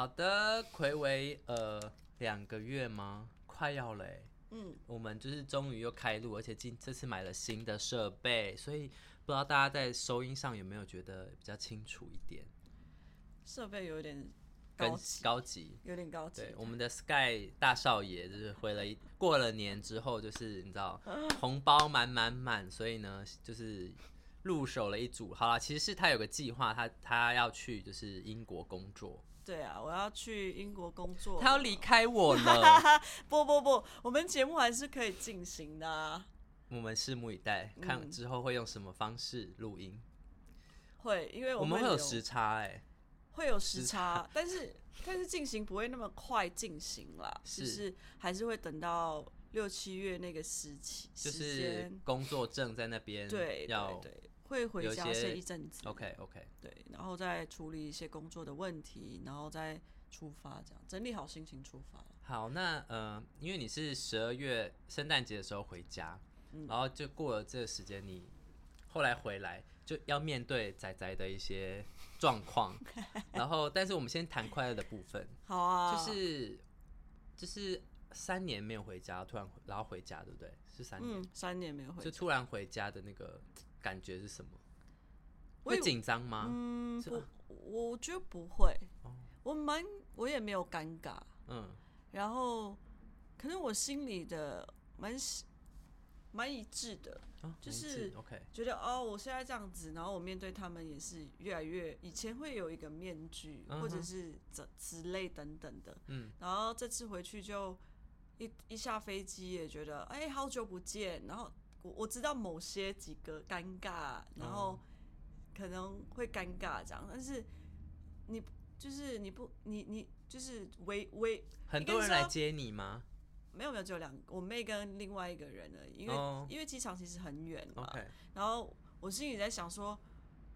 好的，暌违呃两个月吗？快要嘞。嗯，我们就是终于又开录，而且今这次买了新的设备，所以不知道大家在收音上有没有觉得比较清楚一点，设备有点高级，高级。有点高级对，。我们的 Sky 大少爷就是回了一过了年之后，就是你知道红包满满满，所以呢，就是入手了一组。好啦，其实是他有个计划，他他要去就是英国工作，对啊，我要去英国工作。他要离开我了。不不不，我们节目还是可以进行的、啊。我们拭目以待，看嗯之后会用什么方式录音。会，因为我们会有时差哎、会有时时差，但是但是进行不会那么快进行啦，是就是还是会等到六七月那个时期就是。工作证在那边对要对对，会回家睡一阵子。OK OK，对，然后再处理一些工作的问题，然后再出发，这样整理好心情出发。好，那呃，因为你是十二月圣诞节的时候回家，嗯然后就过了这个时间，你后来回来就要面对仔仔的一些状况，然后但是我们先谈快乐的部分，好啊，就是就是三年没有回家，突然然后回家，对不对？是三年，嗯，三年没有回就，突然回家的那个感觉是什么？会紧张吗？嗯，不，我觉得不会，我蛮我也没有尴尬，嗯，然后可能我心里的蛮喜蛮一致的，哦就是 OK，觉得哦，我现在这样子，然后我面对他们也是越来越，以前会有一个面具，嗯或者是这之类等等的，嗯，然后这次回去就一一下飞机也觉得哎、好久不见，然后我我知道某些几个尴尬，然后哦可能会尴尬这样，但是你就是你不你你就是微微很多人来接你吗没有没有只有两我妹跟另外一个人而已，因为、哦因为机场其实很远嘛然后我心里在想说，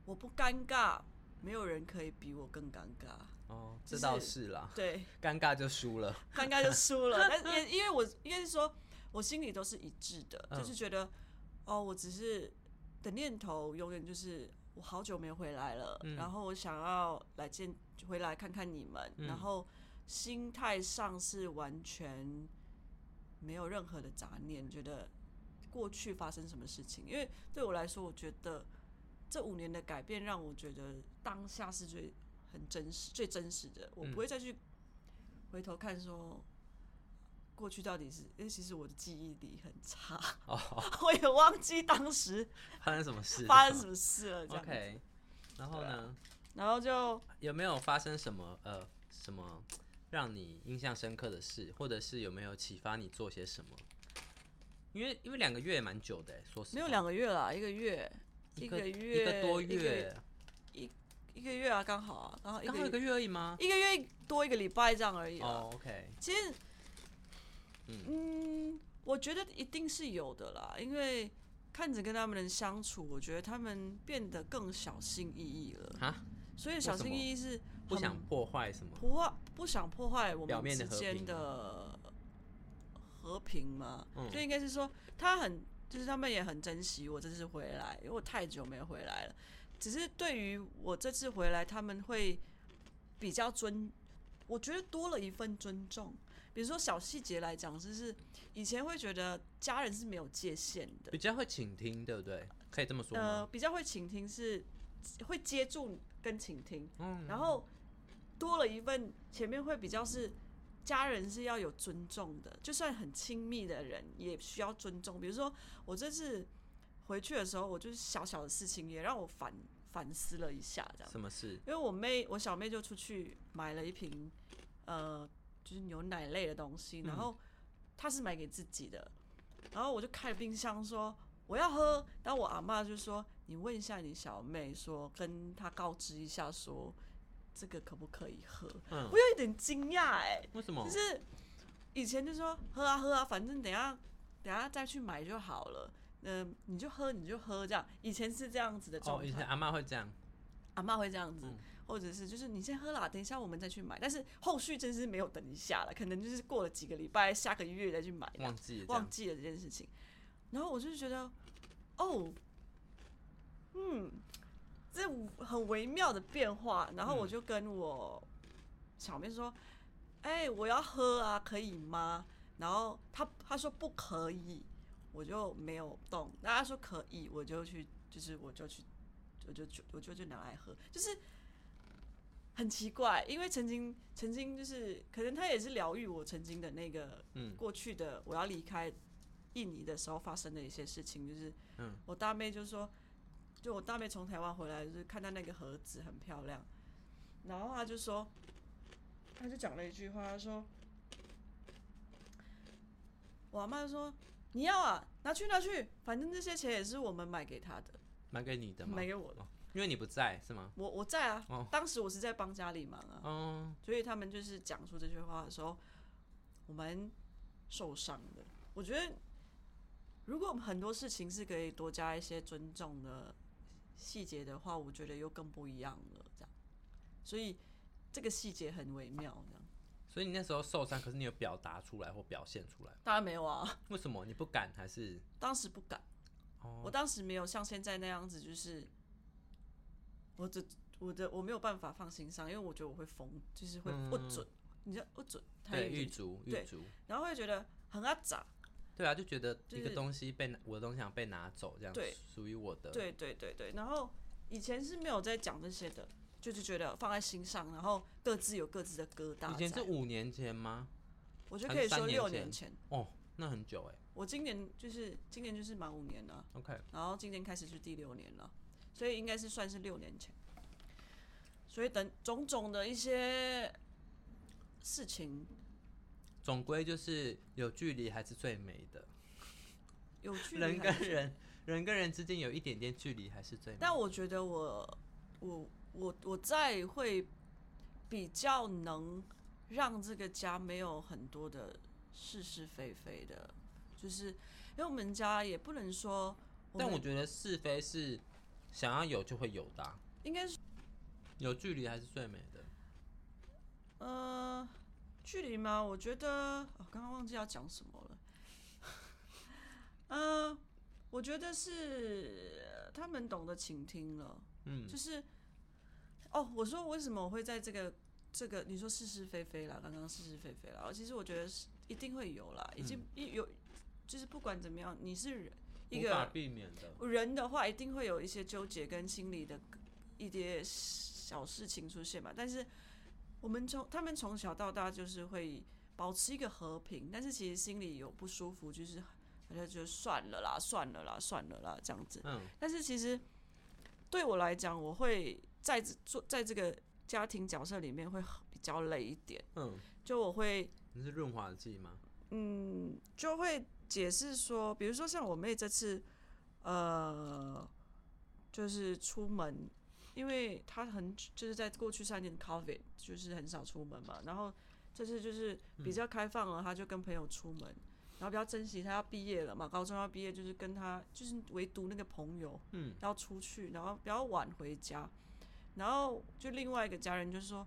我不尴尬，没有人可以比我更尴尬。哦，这就是倒是啦，对，尴尬就输了。尴尬就输了。但也因为我应该是说，我心里都是一致的，嗯就是觉得哦，我只是的念头永远就是我好久没回来了，嗯然后我想要来见回来看看你们，嗯然后心态上是完全没有任何的杂念，觉得过去发生什么事情，因为对我来说，我觉得这五年的改变让我觉得当下是最很真实、最真实的，我嗯不会再去回头看说。过去到底是？因为其实我的记忆力很差，哦，我也忘记当时 发生什么事？发生什么事了。这样 OK，然后呢？然后就有没有发生什么呃什么让你印象深刻的事，或者是有没有启发你做些什么？因为因为两个月也蛮久的欸，说实话没有两个月啦，一个月，一个个月，一个多月，一个月啊，刚好啊，刚好一个月刚好一个月而已吗？一个月多一个礼拜这样而已啊。哦，OK，其实，嗯，我觉得一定是有的啦，因为看着跟他们的相处，我觉得他们变得更小心翼翼了。哈，所以小心翼翼是不想破坏什么？破坏，不想破坏我们之间的和平嘛。嗯就应该是说，他很，就是他们也很珍惜我这次回来，因为我太久没有回来了。只是对于我这次回来，他们会比较尊，我觉得多了一份尊重。比如说小细节来讲，就是以前会觉得家人是没有界限的，比较会倾听，对不对？可以这么说呃，比较会倾听是会接住跟倾听，嗯，然后多了一份前面会比较是家人是要有尊重的，就算很亲密的人也需要尊重。比如说我这次回去的时候，我就是小小的事情也让我反反思了一下，这样。什么事？因为我妹，我小妹就出去买了一瓶，呃，就是牛奶类的东西，然后他是买给自己的，然后我就开了冰箱说我要喝，然后我阿妈就说你问一下你小妹，说跟她告知一下说这个可不可以喝，嗯。我有一点惊讶哎，为什么？就？是以前就说喝啊喝啊，反正等一下等一下再去买就好了。嗯、你就喝你就喝这样，以前是这样子的状哦，以前阿妈会这样，阿妈会这样子，嗯或者是就是你先喝啦，等一下我们再去买。但是后续真是没有等一下了，可能就是过了几个礼拜，下个月再去买，忘记了。忘记了这件事情。然后我就觉得，哦，嗯，这很微妙的变化。然后我就跟我小妹说：“哎、我要喝啊，可以吗？”然后他他说不可以，我就没有动。那他说可以，我就去，就是我就去，我就就我就就拿来喝，就是很奇怪，因为曾经曾经就是可能他也是疗愈我曾经的那个嗯过去的我要离开印尼的时候发生的一些事情，就是嗯我大妹就说，就我大妹从台湾回来，就是看到那个盒子很漂亮，然后她就说，她就讲了一句话，她说，我阿妈就说你要啊，拿去拿去，反正这些钱也是我们买给她的，买给你的吗？买给我的。哦因为你不在是吗？我我在啊，哦当时我是在帮家里忙啊，哦，所以他们就是讲出这句话的时候，我蛮受伤的。我觉得，如果很多事情是可以多加一些尊重的细节的话，我觉得又更不一样了。这样，所以这个细节很微妙。这样，所以你那时候受伤，可是你有表达出来或表现出来，当然没有啊，为什么你不敢？还是当时不敢，哦我当时没有像现在那样子，就是我只我的我没有办法放心上，因为我觉得我会疯，就是会不准，你知道不准，太对狱卒狱对卒？然后会觉得很阿杂。对啊，就觉得一个就是东西被拿，我的东西想被拿走，这样对属于我的。对对对对，然后以前是没有在讲这些的，就是觉得放在心上，然后各自有各自的疙瘩。以前是五年前吗？我觉得还是三可以说六年前年前，哦，那很久哎。我今年就是今年就是满五年了，OK，然后今年开始是第六年了，所以应该是算是六年前。所以等种种的一些事情，总归就是有距离还是最美的。有距离人跟人，人跟人之间有一点点距离还是最美的。但我觉得我我我我在会比较能让这个家没有很多的是是非非的，就是因为我们家也不能说但我觉得是非是想要有就会有的啊、应该是有距离还是最美的。呃距离吗？我觉得我刚刚忘记要讲什么了。呃，我觉得是他们懂得倾听了。嗯，就是哦，我说为什么我会在这个这个你说是是非非啦，刚刚是是非非啦，其实我觉得是一定会有啦，已经一有就是不管怎么样，你是人一无法个避免的。人的话，一定会有一些纠结跟心理的一些小事情出现嘛。但是我们从他们从小到大就是会保持一个和平，但是其实心里有不舒服，就是好像就算了啦，算了啦，算了啦这样子。嗯，但是其实对我来讲，我会在做在这个家庭角色里面会比较累一点，嗯，就我会你是润滑剂吗？嗯，就会解释说，比如说像我妹这次，呃，就是出门，因为她很就是在过去三年 COVID 就是很少出门嘛，然后这次就是比较开放了，她就跟朋友出门，然后比较珍惜她要毕业了嘛，高中要毕业，就是跟她就是唯独那个朋友，嗯，要出去，然后比较晚回家，然后就另外一个家人就说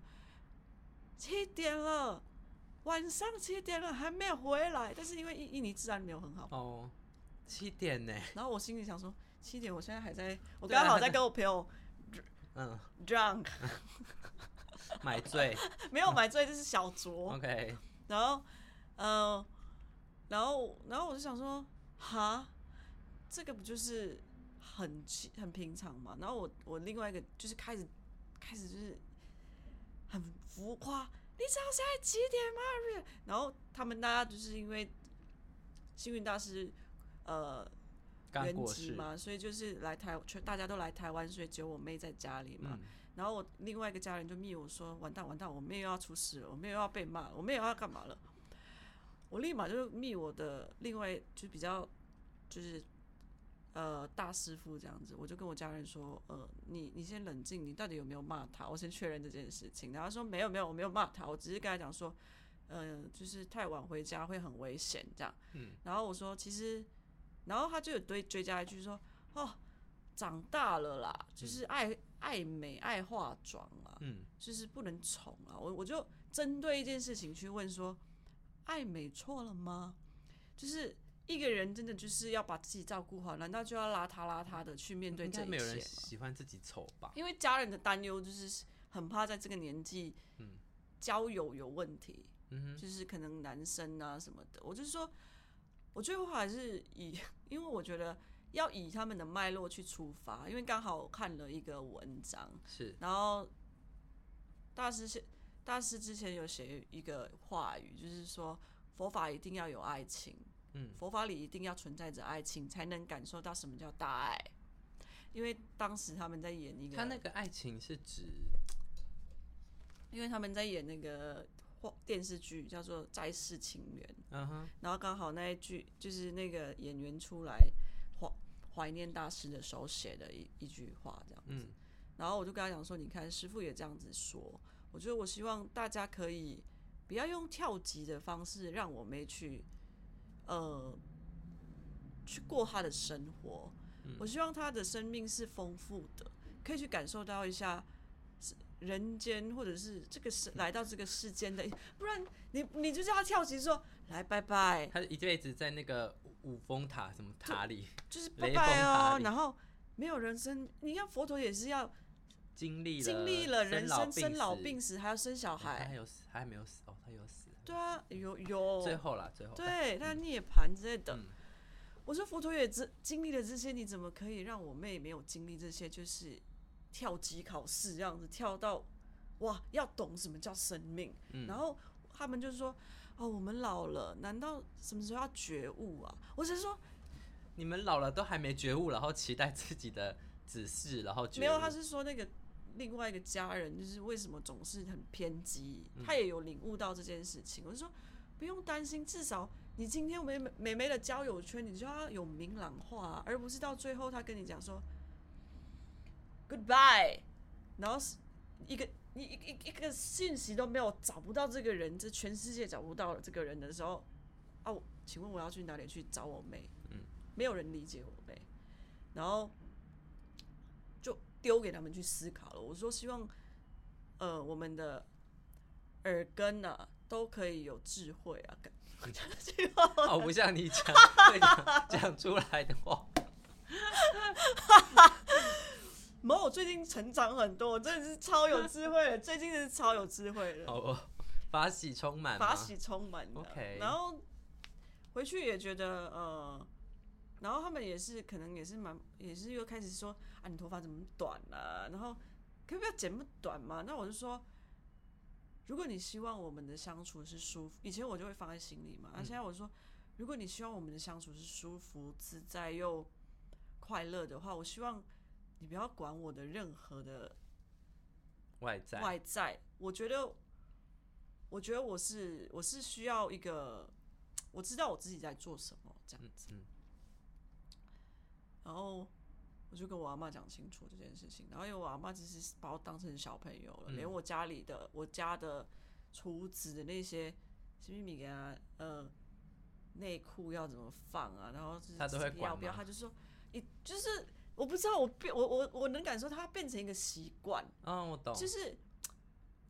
七点了。晚上七点了还没有回来，但是因为印印尼治安没有很好，哦，七点呢？然后我心里想说七点，我现在还在，我刚好在跟我朋友嗯，drunk，买醉。没有买醉，就是小酌，OK，然后呃，然后然后我就想说，哈，这个不就是很奇很平常嘛？然后我我另外一个就是开始开始就是很浮夸，你知道现在几点吗？然后他们大家就是因为幸运大师呃原。籍嘛，所以就是来台，全大家都来台湾，所以只有我妹在家里嘛。嗯，然后我另外一个家人就密我说：“完蛋完蛋，我妹又要出事了，我妹又要被骂了，我妹又要干嘛了？”我立马就密我的另外就比较就是呃大师傅这样子，我就跟我家人说：“呃，你你先冷静，你到底有没有骂他？我先确认这件事情。”然后他说：“没有没有，我没有骂他，我只是跟他讲说，呃，就是太晚回家会很危险这样。”嗯，然后我说：“其实，然后他就有追追加一句说：‘哦，长大了啦，就是爱、爱美爱化妆啊。’嗯，就是不能宠啊。我我就针对一件事情去问说，爱美错了吗？就是一个人真的就是要把自己照顾好，难道就要邋遢邋遢的去面对这一应该没有人？喜欢自己丑吧？因为家人的担忧就是很怕在这个年纪，嗯交友有问题，嗯哼，就是可能男生啊什么的。我就是说，我最后还是以，因为我觉得要以他们的脉络去出发，因为刚好我看了一个文章，是，然后大师是大师之前有写一个话语，就是说佛法一定要有爱情，嗯，佛法里一定要存在着爱情，才能感受到什么叫大爱。因为当时他们在演一个，他那个爱情是指，因为他们在演那个电视剧叫做《再世情缘》，嗯哼，然后刚好那一句就是那个演员出来怀怀念大师的时候写的一一句话这样子。嗯然后我就跟他讲说，你看师傅也这样子说，我觉得我希望大家可以不要用跳级的方式让我妹去，呃，去过他的生活。我希望他的生命是丰富的，可以去感受到一下是人间或者是这个世来到这个世间的，不然你你就叫他跳级说来拜拜，他一辈子在那个五峰塔什么塔里就是拜雷拜哦，里然后没有人生，你看佛陀也是要经历了经历了人生生老病死，还要生小孩他还。有还没有死哦，他有死，对啊，有有，最后啦，最后，对，他涅槃之类的。嗯我说佛陀也经经历了这些，你怎么可以让我妹没有经历这些？就是跳级考试这样子，跳到哇，要懂什么叫生命。嗯然后他们就说：“哦，我们老了，难道什么时候要觉悟啊？”我只是说你们老了都还没觉悟，然后期待自己的子嗣，然后没有，他是说那个另外一个家人，就是为什么总是很偏激，他也有领悟到这件事情。我就说不用担心，至少你今天美美美的交友圈，你就要有明朗化、而不是到最后他跟你讲说 goodbye，然后是一个一一一一个信息都没有，找不到这个人，这全世界找不到这个人的时候，啊，请问我要去哪里去找我妹？嗯，没有人理解我妹，然后丢给他们去思考了。我说希望，呃，我们的耳根啊都可以有智慧啊，感希望好不像你讲讲 讲出来的话。某我最近成长很多，我真的是超有智慧的，最近是超有智慧的。好哦，法喜充满，法喜充满。OK 然后回去也觉得呃，然后他们也是可能也是蛮也是又开始说啊，你头发怎么短啊？然后可不可以剪不短嘛？那我就说，如果你希望我们的相处是舒服，以前我就会放在心里嘛。啊，现在我说，如果你希望我们的相处是舒服、自在又快乐的话，我希望你不要管我的任何的外在，外在，我觉得，我觉得我是我是需要一个，我知道我自己在做什么这样嗯子，嗯然后我就跟我阿妈讲清楚这件事情，然后因为我阿妈只是把我当成小朋友了，嗯。连我家里的我家的厨子的那些什么米啊呃内裤要怎么放啊，然后就是她都会管要不要，他就说你就是我不知道我变我我我能感受他变成一个习惯。嗯，我懂，就是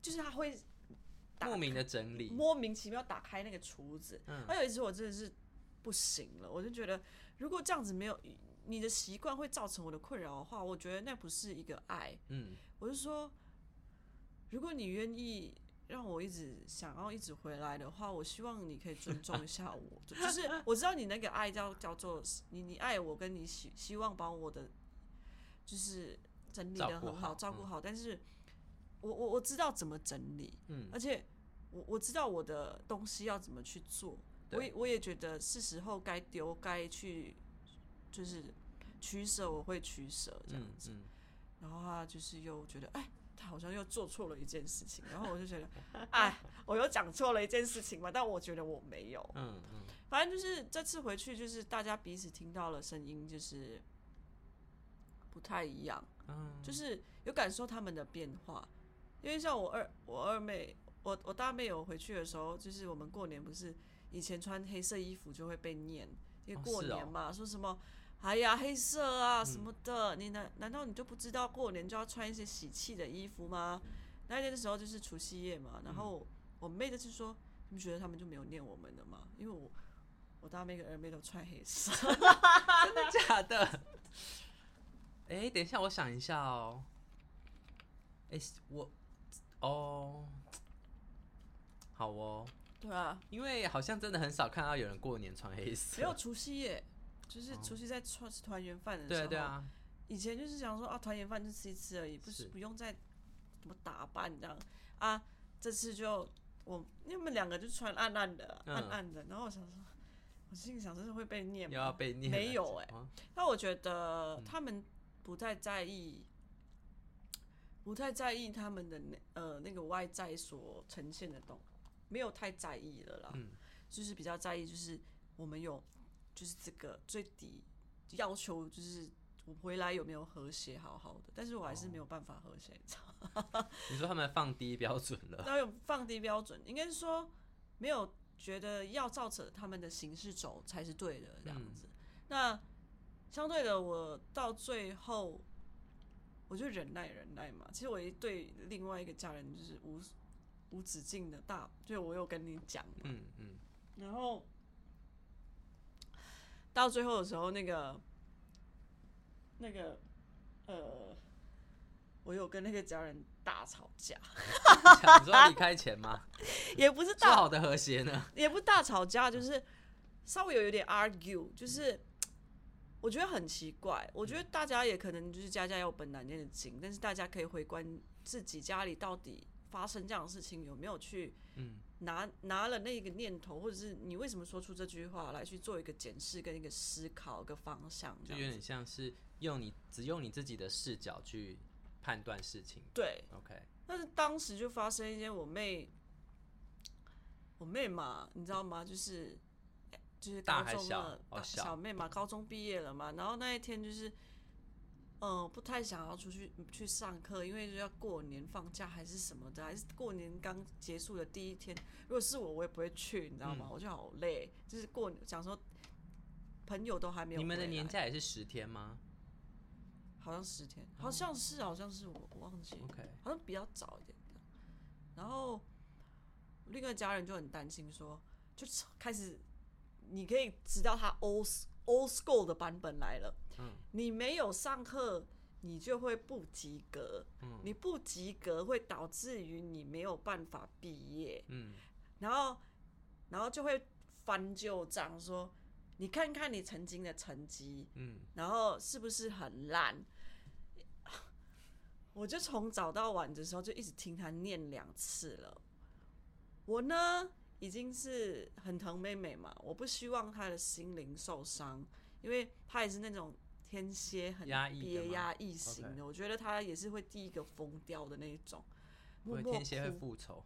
就是他会莫名的整理，莫名其妙打开那个厨子。嗯。还有一次我真的是不行了，我就觉得如果这样子没有你的习惯会造成我的困扰的话，我觉得那不是一个爱。嗯我是说，如果你愿意让我一直想要一直回来的话，我希望你可以尊重一下我。就就是我知道你那个爱叫叫做你你爱我，跟你希希望把我的就是整理的很好，照顾好，但是我我我知道怎么整理，嗯，而且我我知道我的东西要怎么去做，我也我也觉得是时候该丢该去就是取舍，我会取舍这样嗯子。嗯，然后他就是又觉得，哎，他好像又做错了一件事情，然后我就觉得，哎，我又讲错了一件事情嘛，但我觉得我没有，嗯嗯反正就是这次回去，就是大家彼此听到了声音，就是不太一样，嗯，就是有感受他们的变化。因为像我二我二妹，我我大妹有回去的时候，就是我们过年不是以前穿黑色衣服就会被念，因为过年嘛，说什么。哎呀，黑色啊什么的，你难难道你就不知道过年就要穿一些喜气的衣服吗？那天的时候就是除夕夜嘛，然后我妹就是说，你们觉得他们就没有念我们的吗？因为我我大妹跟二妹都穿黑色，真的假的？哎、等一下，我想一下哦。哎、我哦，好哦，对啊，因为好像真的很少看到有人过年穿黑色。没有除夕夜，就是除夕在吃吃团圆饭的时候。对啊对啊，以前就是想说啊，团圆饭就吃一吃而已，不是是不用再怎么打扮这样啊。这次就我你们两个就穿暗暗的、嗯暗暗的，然后我想说，我心里想这是会被念又要吗？被念。没有哎、哦但我觉嗯得他们不太在意，不太在意他们的那呃那个外在所呈现的东，没有太在意了啦。嗯就是比较在意，就是我们有就是这个最低要求，就是我回来有没有和谐好好的，但是我还是没有办法和谐，你知道吗？你说他们放低标准了，那有放低标准，应该是说没有觉得要照着他们的形式走才是对的这样子。那相对的，我到最后我就忍耐忍耐嘛。其实我也对另外一个家人就是无无止境的大，就我有跟你讲嘛，嗯嗯，然后到最后的时候，那个那个呃，我有跟那个家人大吵架，你说要离开前吗？也不是大，好的和谐呢？也不是大吵架，就是稍微有一点 argue，就是我觉得很奇怪。我觉得大家也可能就是家家有本难念的经，但是大家可以回观自己家里到底发生这样的事情有没有去嗯拿拿了那个念头，或者是你为什么说出这句话来去做一个检视跟一个思考一个方向，就有点像是用你只用你自己的视角去判断事情。对。OK，但是当时就发生一件我妹，我妹嘛，你知道吗？就是就是高中了，小小妹嘛，高中毕业了嘛。然后那一天就是，嗯、不太想要出去去上课，因为就要过年放假还是什么的，还是过年刚结束的第一天。如果是我，我也不会去，你知道吗？嗯我就好累，就是过想说朋友都还没有，你们的年假也是十天吗好像十天，好像是，好像是我我忘记了。？OK，好像比较早一点的。然后另外家人就很担心说，就开始你可以知道他 old old school 的版本来了。嗯你没有上课，你就会不及格。嗯你不及格会导致于你没有办法毕业，嗯然后然后就会翻旧账说，你看看你曾经的成绩，嗯，然后是不是很烂？我就从早到晚的时候就一直听他念两次了。我呢已经是很疼妹妹嘛，我不希望她的心灵受伤，因为她也是那种天蝎很压抑憋压抑型的，我觉得他也是会第一个疯掉的那一种。默天蝎会复仇。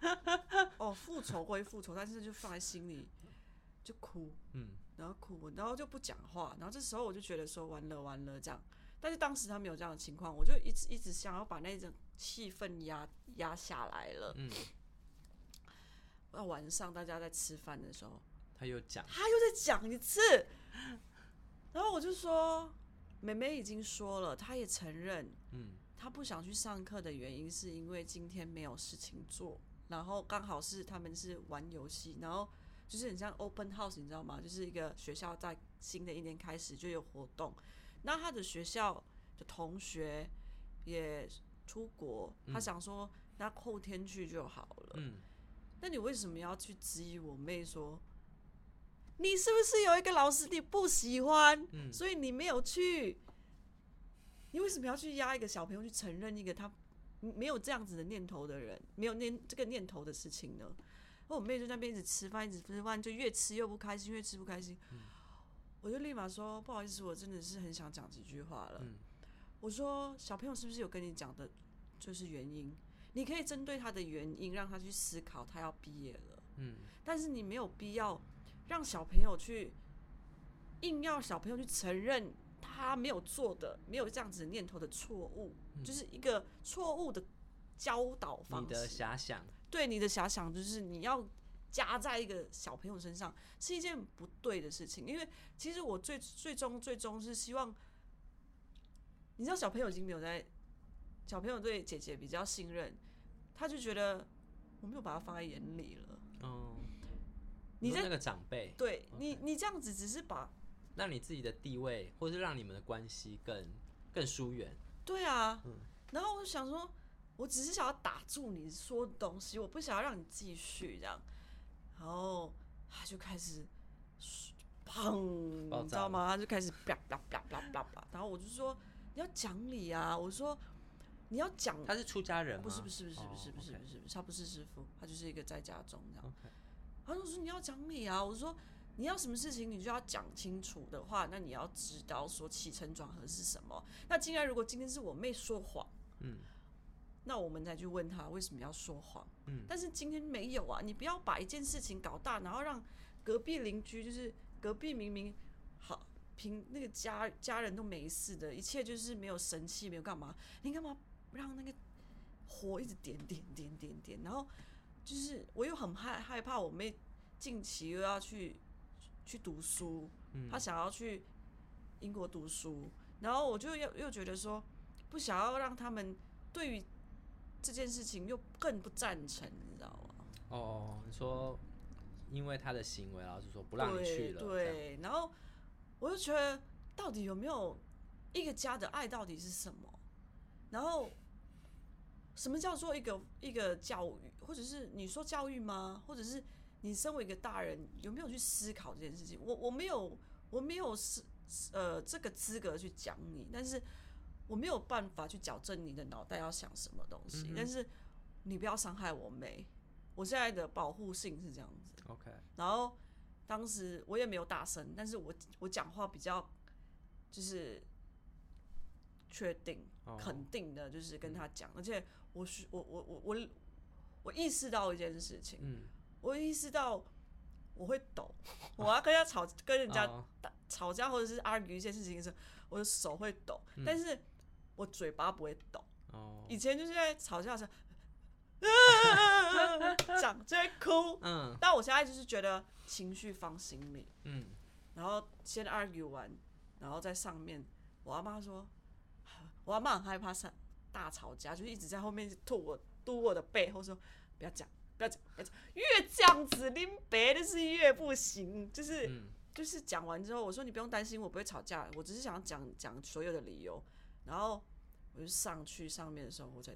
哦，复仇归复仇，但是就放在心里就哭，嗯。然后哭，然后就不讲话，然后这时候我就觉得说完了完了这样，但是当时他没有这样的情况，我就一直一直想要把那种气氛压压下来了。嗯，到晚上大家在吃饭的时候，他又讲，他又在讲一次，然后我就说，妹妹已经说了，她也承认，嗯她不想去上课的原因是因为今天没有事情做，然后刚好是他们是玩游戏，然后就是很像 open house，你知道吗？就是一个学校在新的一年开始就有活动，那他的学校的同学也出国，他想说那后天去就好了。嗯，那你为什么要去质疑我妹说？你是不是有一个老师你不喜欢，嗯所以你没有去？你为什么要去压一个小朋友去承认一个他没有这样子的念头的人，没有念这个念头的事情呢？我妹就在那边一直吃饭，一直吃饭，就越吃越不开心，越吃不开心。我就立马说不好意思，我真的是很想讲几句话了。嗯我说小朋友是不是有跟你讲的，就是原因？你可以针对他的原因，让他去思考，他要毕业了。嗯但是你没有必要让小朋友去硬要小朋友去承认他没有做的、没有这样子念头的错误，就是一个错误的教导方你的式。遐想，对你的遐想，就是你要加在一个小朋友身上，是一件不对的事情。因为其实我最最终最终是希望，你知道，小朋友已经没有在，小朋友对姐姐比较信任，他就觉得我没有把他放在眼里了。嗯，你在那个长辈，对你，你这样子只是把让你自己的地位，或是让你们的关系更更疏远。对啊，嗯然后我就想说，我只是想要打住你说的东西，我不想要让你继续这样。然后他就开始砰，你知道吗？他就开始啪啪啪啪啪啪，然后我就说你要讲理啊，我说你要讲，他是出家人吗？不是不是不是不是哦不是不是，他不是师傅，他就是一个在家中这样。就说你要讲理啊，我说你要什么事情你就要讲清楚的话，那你要知道说起承转合是什么。那既然如果今天是我妹说谎，嗯，那我们再去问他为什么要说谎。嗯但是今天没有啊，你不要把一件事情搞大，然后让隔壁邻居就是隔壁明明好平那个家家人都没事的，一切就是没有生气，没有干嘛，你干嘛让那个火一直点点点点点？然后就是我又很害害怕我妹近期又要去去读书，嗯她想要去英国读书，然后我就又又觉得说不想要让他们对于这件事情又更不赞成，你知道吗？哦，你说因为他的行为，老师说不让你去了，对，然后我就觉得到底有没有一个家的爱到底是什么？然后什么叫做一个一个教育，或者是你说教育吗？或者是你身为一个大人有没有去思考这件事情？我我没有我没有是呃这个资格去讲你，但是我没有办法去矫正你的脑袋要想什么东西。嗯但是你不要伤害我妹，我现在的保护性是这样子。OK，然后当时我也没有大声，但是我我讲话比较就是确定、哦肯定的，就是跟他讲，而且我是我我我我我意识到一件事情，嗯，我意识到我会抖，我要跟人家吵，跟人家哦。打吵架或者是 argue 一件事情的时候，我的手会抖，嗯。但是我嘴巴不会抖。哦，以前就是在吵架的时候，讲就会哭，嗯。但我现在就是觉得情绪放心里，嗯，然后先 argue 完，然后在上面，我阿妈说，我阿妈很害怕上大吵架，就一直在后面吐我嘟我的背后说不要讲，不要讲，不要讲，越这样子拎别的是越不行，就是、嗯就是讲完之后，我说你不用担心，我不会吵架，我只是想讲讲所有的理由，然后我就上去上面的时候，我才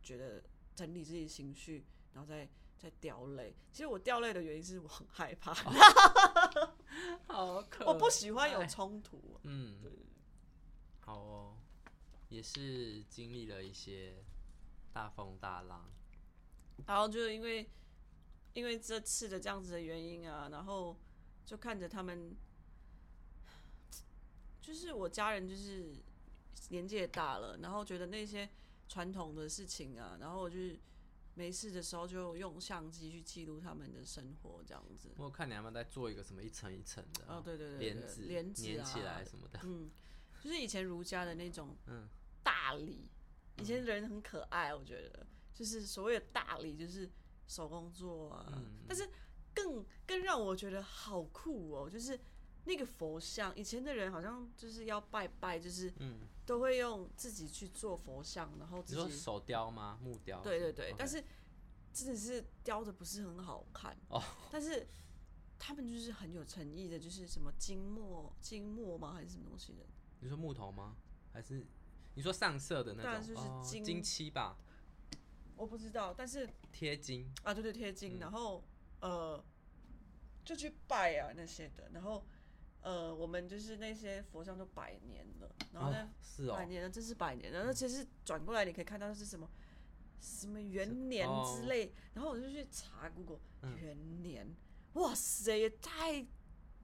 觉得整理自己的情绪，然后再再掉泪。其实我掉泪的原因是我很害怕，好可我不喜欢有冲突。嗯，好哦，也是经历了一些大风大浪，然后就因为因为这次的这样子的原因啊，然后就看着他们，就是我家人就是年纪也大了，然后觉得那些传统的事情啊，然后我就是没事的时候就用相机去记录他们的生活这样子。我看你要不要再做一个什么一层一层的哦，对对对对，帘子帘子啊粘起来什么的，嗯，就是以前儒家的那种嗯大理，以前人很可爱，我觉得就是所谓的大理，就是手工做啊。嗯但是更更让我觉得好酷哦，就是那个佛像，以前的人好像就是要拜拜，就是嗯，都会用自己去做佛像，然后你自己说手雕吗？木雕？对对对但是真的是雕的不是很好看哦，但是。他们就是很有诚意的，就是什么金墨、金墨吗？还是什么东西的？你说木头吗？还是你说上色的那种？当然就是哦金金漆吧，我不知道，但是贴金。啊，对对，贴金，嗯。然后呃，就去拜啊那些的，然后呃，我们就是那些佛像都百年了，然后呢哦，，是哦。百，年了，这是百年了，那其实转过来你可以看到是什么什么元年哦之类，然后我就去查 Google 嗯。元年，哇塞，也太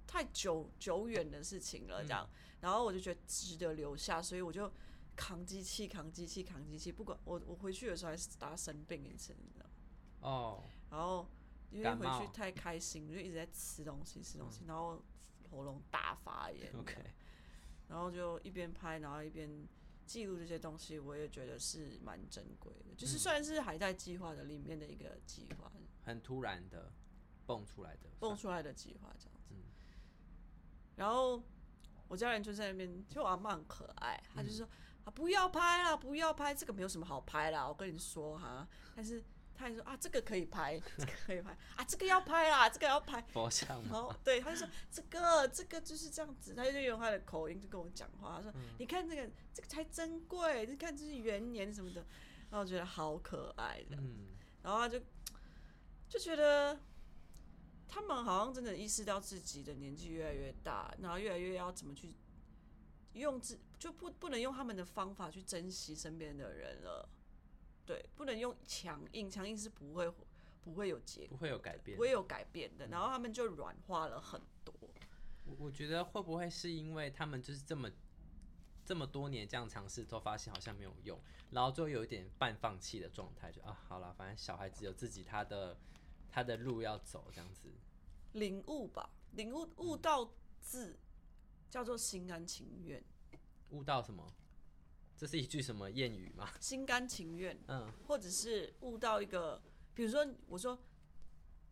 太久久远的事情了，这样，嗯然后我就觉得值得留下，所以我就扛机器，扛机器，扛机器，不管我我回去的时候还是大生病一次，你知道吗。哦，然后因为回去太开心，就一直在吃东西吃东西，然后喉咙大发炎。OK 然后就一边拍，然后一边记录这些东西，我也觉得是蛮珍贵的，就是算是还在计划的里面的一个计划，很突然的蹦出来的，蹦出来的计划这样子。嗯。然后我家人就在那边，就我阿妈很可爱，她嗯就说、啊不要拍啦，不要拍，这个没有什么好拍啦，我跟你说哈。但是他还说啊这个可以拍，这个可以拍啊这个要拍啦，这个要拍。佛像然吗？后对，他就说这个这个就是这样子，他就用他的口音就跟我讲话，他说、嗯你看这个这个才珍贵，你看这是元年什么的。然后我觉得好可爱的，嗯，然后他就就觉得他们好像真的意识到自己的年纪越来越大，然后越来越要怎么去用自就不不能用他们的方法去珍惜身边的人了，对，不能用强硬，强硬是不会不会有结不会有改变不。会有改变的，然后他们就软化了很多。我我觉得会不会是因为他们就是这么这么多年这样尝试，都发现好像没有用，然后就有一点半放弃的状态，就啊，好了，反正小孩子有自己他的他的路要走，这样子。领悟吧，领悟悟到字叫做心甘情愿，悟到什么？这是一句什么谚语吗？心甘情愿，嗯，或者是悟到一个，比如说我说，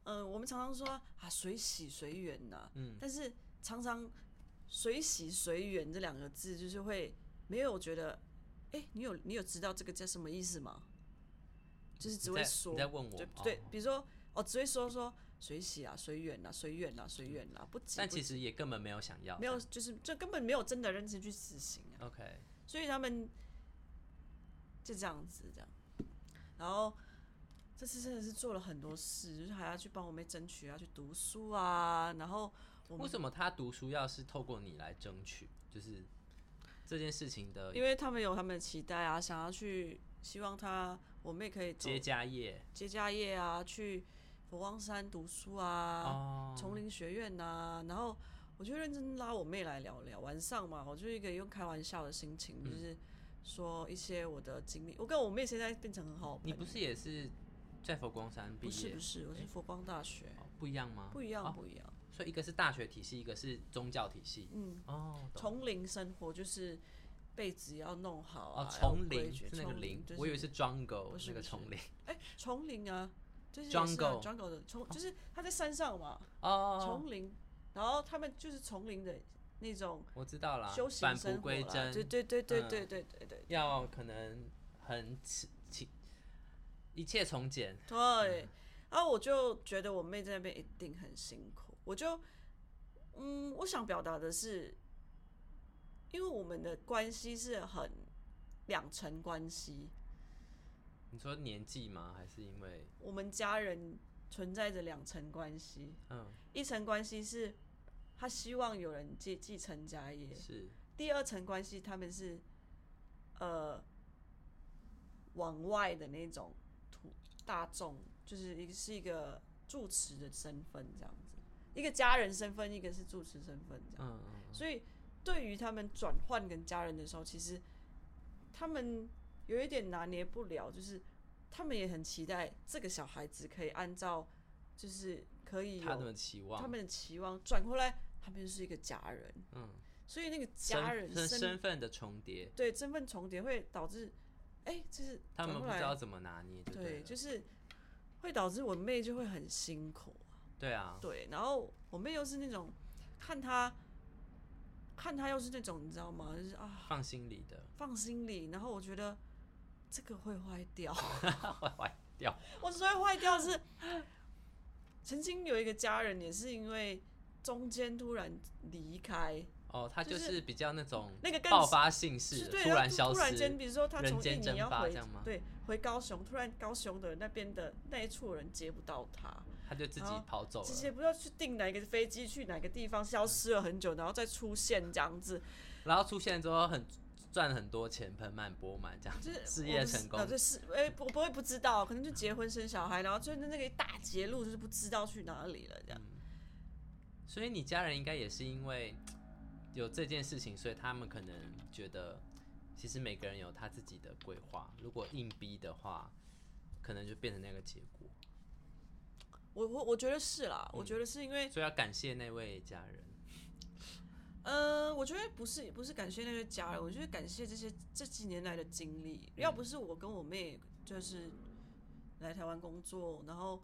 嗯、我们常常说啊随喜随缘呐，嗯，但是常常随喜随缘这两个字就是会没有觉得，哎、你有你有知道这个叫什么意思吗？就是只会说，你在问我对，比如说哦，只会说说随喜啊，随缘啊，随缘啊，随缘啊，不急但其实也根本没有想要。没有，就是这根本没有真的认真去执行啊。OK，所以他们就这样子这样，然后这次真的是做了很多事，就是还要去帮我妹争取，要去读书啊，然后我为什么他读书要是透过你来争取？就是这件事情的因为他们有他们的期待啊，想要去希望他我妹可以接家业接家业啊，去佛光山读书啊，哦，丛林学院呐、然后我就认真拉我妹来聊聊。晚上嘛，我就一个用开玩笑的心情，嗯就是说一些我的经历。我跟我妹现在变成很好朋友。你不是也是在佛光山毕业不是不？是，我是佛光大学，哦不一样吗？不一样哦不一样。所以一个是大学体系，一个是宗教体系。嗯，哦，懂丛林生活就是被子要弄好哦，啊，丛林是那个林，就我以为是 jungle 那个丛林。哎丛林啊，就是 Jungle jungle 的丛，就是他在山上嘛，哦，丛林，然后他们就是丛林的那种我知道啦修，行返生活啦，璞归真，对对对对嗯对对对对。要可能很起起一切从简。对，然后我就觉得我妹在那边一定很辛苦，我就，嗯，我想表达的是，因为我们的关系是很两层关系，你说年纪吗？还是因为我们家人存在着两层关系，嗯一层关系是他希望有人继继承家业，是第二层关系他们是呃往外的那种土大众，就是一个是一个住持的身份这样子，一个家人身份，一个是住持身份这样。嗯嗯所以对于他们转换跟家人的时候，其实他们有一点拿捏不了，就是他们也很期待这个小孩子可以按照就是可以嗯，他们的期望，他们的期望转过来，他们就是一个家人，嗯，所以那个家人身份的重叠，对身份重叠会导致，哎、就是他们不知道怎么拿捏，就对，就是会导致我妹就会很辛苦，对啊，对，然后我妹又是那种看她看她又是那种你知道吗？就是啊放心里的。放心里，然后我觉得这个会坏掉，会坏掉，我所谓坏掉是曾经有一个家人也是因为中间突然离开，哦，他就就是是比较那种那个爆发性是对，突然消失突然间，，比如说他从印尼要回对回高雄，突然高雄的那边的那一处人接不到他，他就自己跑走了，直接不知道去订哪个飞机去哪个地方，消失了很久，然后再出现这样子，然后出现之后很赚很多钱，盆满钵满这样，就是事业成功啊，对是哎、我不会不知道，可能就结婚生小孩，然后就是那个一大截路就是不知道去哪里了这样。所以你家人应该也是因为 有这件事情，所以他们可能觉得，其实每个人有他自己的规划，如果硬逼的话，可能就变成那个结果。我我我觉得是啦，嗯我觉得是因为所以要感谢那位家人。呃，我觉得不是不是感谢那些家人，我觉得感谢这些这几年来的经历。要不是我跟我妹就是来台湾工作，然后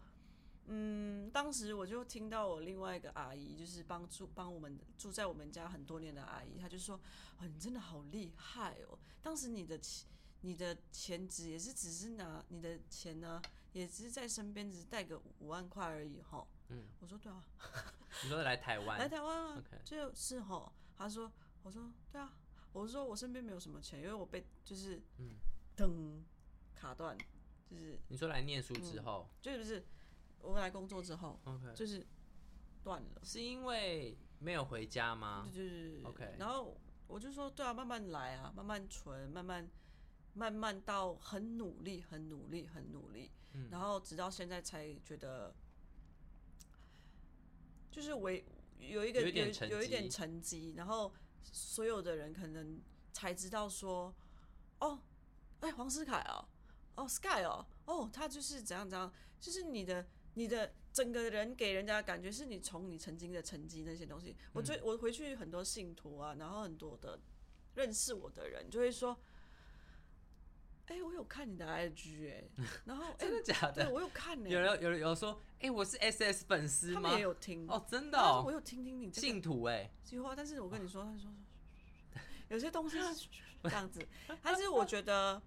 嗯，当时我就听到我另外一个阿姨，就是帮助帮我们住在我们家很多年的阿姨，她就说：“哦，你真的好厉害哦！当时你的钱你的钱只也是只是拿你的钱呢、也只是在身边只是带个五万块而已哈。”嗯，我说对啊，你说来台湾，来台湾啊 OK 就是吼。他说，我说对啊，我说我身边没有什么钱，因为我被就是嗯。等卡断，就是你说来念书之后、就是不是我来工作之后 o k 就是断了，是因为没有回家吗？就是 OK 然后我就说对啊，慢慢来啊，慢慢存，慢慢慢慢到很努力，很努力，很努力，嗯。然后直到现在才觉得，就是为有一个有有一点绩成绩，然后所有的人可能才知道说，哦，哎，黄思凯哦，哦，Sky 哦，哦，他就是怎样怎样，就是你的你的整个人给人家的感觉是你从你曾经的成绩那些东西，我嗯最我回去很多信徒啊，然后很多的认识我的人就会说。哎、我有看你的 IG 哎、然后 哎、真的假对的？我有看呢、有人有人有说，哎、我是 SS 粉丝吗？他们也？有听哦，真的我，有听听你这个信徒哎、计划，但是我跟你说，他说有些东西是这样子，但是我觉得